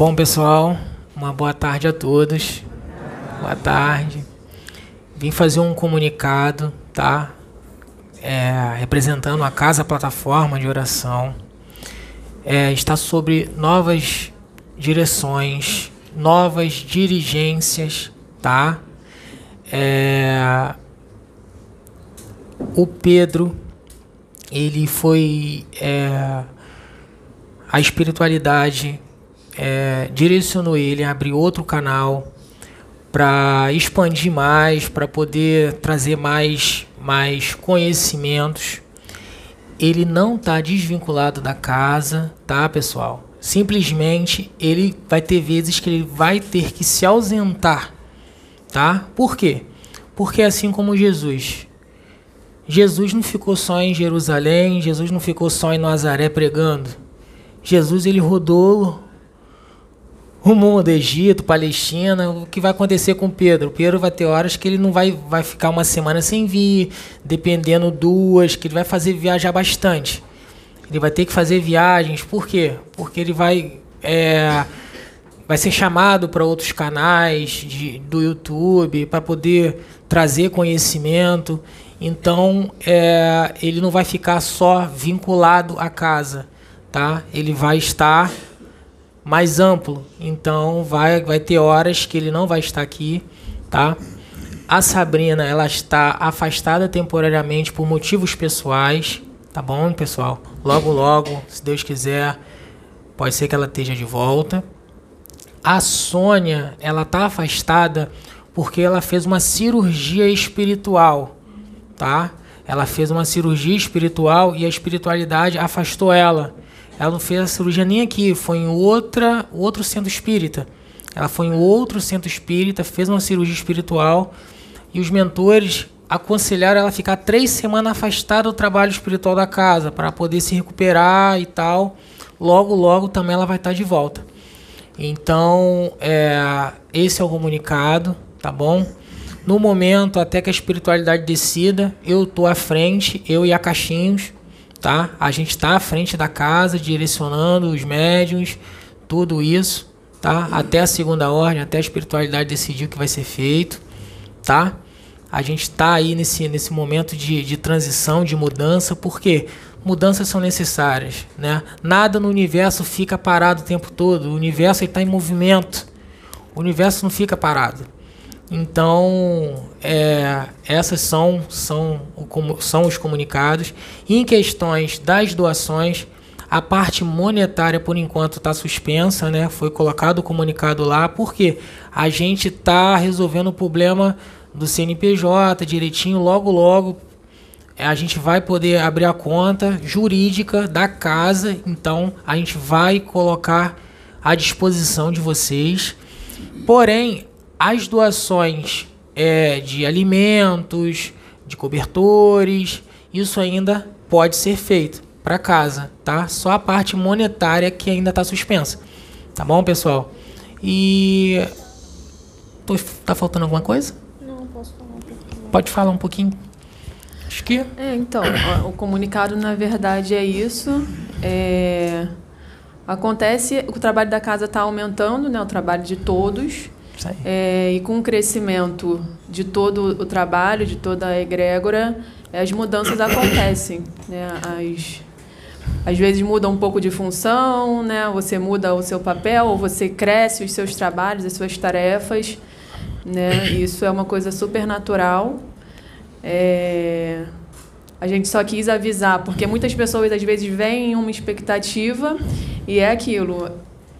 Bom, pessoal, uma boa tarde a todos. Boa tarde. Vim fazer um comunicado, tá? É, representando a Casa Plataforma de Oração. É, está sobre novas direções, novas dirigências, tá? É, o Pedro, ele foi. É, a espiritualidade é, direcionou ele a abrir outro canal para expandir mais, para poder trazer mais, mais conhecimentos. Ele não está desvinculado da casa, tá, pessoal? Simplesmente ele vai ter vezes que ele vai ter que se ausentar, tá? Por quê? Porque assim como Jesus, Jesus não ficou só em Jerusalém, Jesus não ficou só em Nazaré pregando. Jesus ele rodou rumo do Egito, Palestina, o que vai acontecer com Pedro? Pedro vai ter horas que ele não vai, vai ficar uma semana sem vir, dependendo duas, que ele vai fazer viajar bastante. Ele vai ter que fazer viagens, por quê? Porque ele vai é, vai ser chamado para outros canais de, do YouTube para poder trazer conhecimento. Então é, ele não vai ficar só vinculado à casa, tá? Ele vai estar mais amplo. Então vai, vai ter horas que ele não vai estar aqui, tá? A Sabrina, ela está afastada temporariamente por motivos pessoais, tá bom, pessoal? Logo, logo, se Deus quiser, pode ser que ela esteja de volta. A Sônia, ela tá afastada porque ela fez uma cirurgia espiritual, tá? Ela fez uma cirurgia espiritual e a espiritualidade afastou ela. Ela não fez a cirurgia nem aqui, foi em outra, outro centro espírita. Ela foi em outro centro espírita, fez uma cirurgia espiritual e os mentores aconselharam ela a ficar três semanas afastada do trabalho espiritual da casa para poder se recuperar e tal. Logo, logo também ela vai estar de volta. Então, é, esse é o comunicado, tá bom? No momento, até que a espiritualidade decida, eu tô à frente, eu e a Caixinhos, tá? A gente está à frente da casa, direcionando os médiums, tudo isso, tá? Até a segunda ordem, até a espiritualidade decidir o que vai ser feito, tá? A gente está aí nesse, nesse momento de, de transição, de mudança, porque mudanças são necessárias, né? Nada no universo fica parado o tempo todo, o universo está em movimento, o universo não fica parado. Então, é, essas são, são, são os comunicados. Em questões das doações, a parte monetária, por enquanto, está suspensa, né? Foi colocado o comunicado lá, porque a gente está resolvendo o problema do CNPJ direitinho, logo, logo. A gente vai poder abrir a conta jurídica da casa, então a gente vai colocar à disposição de vocês. Porém, as doações é, de alimentos, de cobertores, isso ainda pode ser feito para casa, tá? Só a parte monetária que ainda está suspensa, tá bom, pessoal? E Tô, tá faltando alguma coisa? Não, posso falar um pouquinho. Pode falar um pouquinho. Acho que. É, então, o comunicado na verdade é isso. É... Acontece, o trabalho da casa está aumentando, né? O trabalho de todos. É, e com o crescimento de todo o trabalho, de toda a egrégora, as mudanças acontecem. Né? As, às vezes muda um pouco de função, né? você muda o seu papel, ou você cresce os seus trabalhos, as suas tarefas. Né? Isso é uma coisa super natural. É... A gente só quis avisar, porque muitas pessoas às vezes veem uma expectativa e é aquilo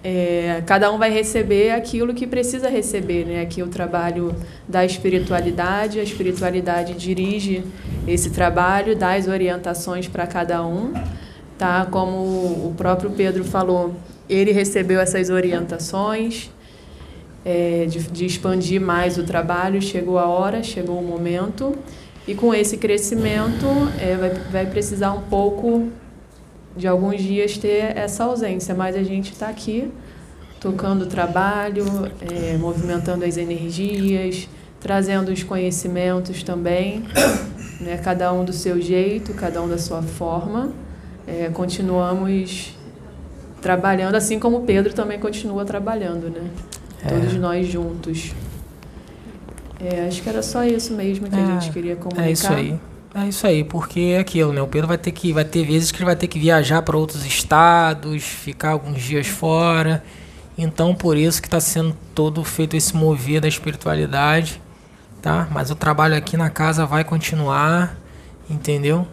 é, cada um vai receber aquilo que precisa receber. Né? Aqui o trabalho da espiritualidade, a espiritualidade dirige esse trabalho, dá as orientações para cada um. Tá? Como o próprio Pedro falou, ele recebeu essas orientações é, de, de expandir mais o trabalho, chegou a hora, chegou o momento. E com esse crescimento, é, vai, vai precisar um pouco de alguns dias ter essa ausência, mas a gente está aqui tocando o trabalho, é, movimentando as energias, trazendo os conhecimentos também, né, cada um do seu jeito, cada um da sua forma. É, continuamos trabalhando, assim como Pedro também continua trabalhando, né? É. Todos nós juntos. É, acho que era só isso mesmo que é, a gente queria comunicar. É isso aí. É isso aí, porque é aquilo, né? O Pedro vai ter que vai ter vezes que ele vai ter que viajar para outros estados, ficar alguns dias fora. Então, por isso que está sendo todo feito esse mover da espiritualidade, tá? Mas o trabalho aqui na casa vai continuar, entendeu?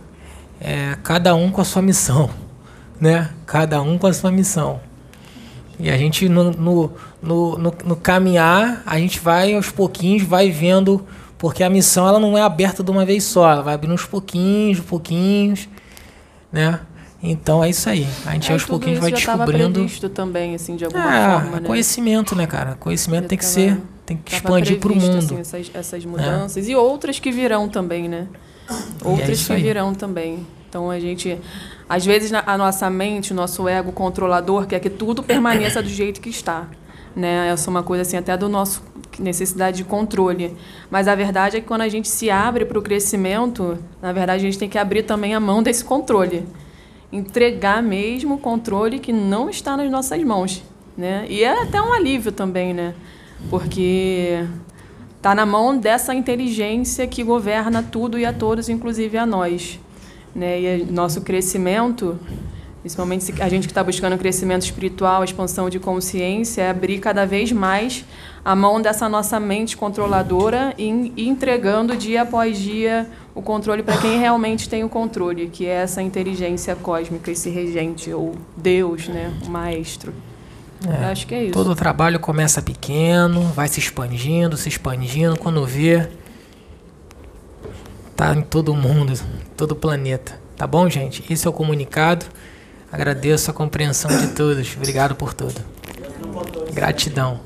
É, cada um com a sua missão, né? Cada um com a sua missão. E a gente no, no, no, no, no caminhar, a gente vai aos pouquinhos, vai vendo porque a missão ela não é aberta de uma vez só, ela vai abrindo uns pouquinhos, pouquinhos, né? Então é isso aí. A gente é, aos pouquinhos vai descobrindo. previsto também, assim, de alguma é, forma, né? Conhecimento, né, cara? Conhecimento já tem que tava, ser, tem que expandir para o mundo. Assim, essas, essas é. mudanças é. e outras que virão também, né? É outras é que virão também. Então a gente, às vezes a nossa mente, o nosso ego controlador quer que tudo permaneça do jeito que está, né? Essa é uma coisa assim até do nosso necessidade de controle. Mas a verdade é que quando a gente se abre para o crescimento, na verdade a gente tem que abrir também a mão desse controle. Entregar mesmo o controle que não está nas nossas mãos. Né? E é até um alívio também, né? Porque está na mão dessa inteligência que governa tudo e a todos, inclusive a nós. Né? E nosso crescimento principalmente a gente que está buscando crescimento espiritual, expansão de consciência, é abrir cada vez mais a mão dessa nossa mente controladora e, e entregando dia após dia o controle para quem realmente tem o controle, que é essa inteligência cósmica, esse regente, ou Deus, né? o maestro. É, acho que é isso. Todo o trabalho começa pequeno, vai se expandindo, se expandindo, quando vê, tá em todo mundo, todo o planeta. Tá bom, gente? Esse é o comunicado. Agradeço a compreensão de todos. Obrigado por tudo. Gratidão.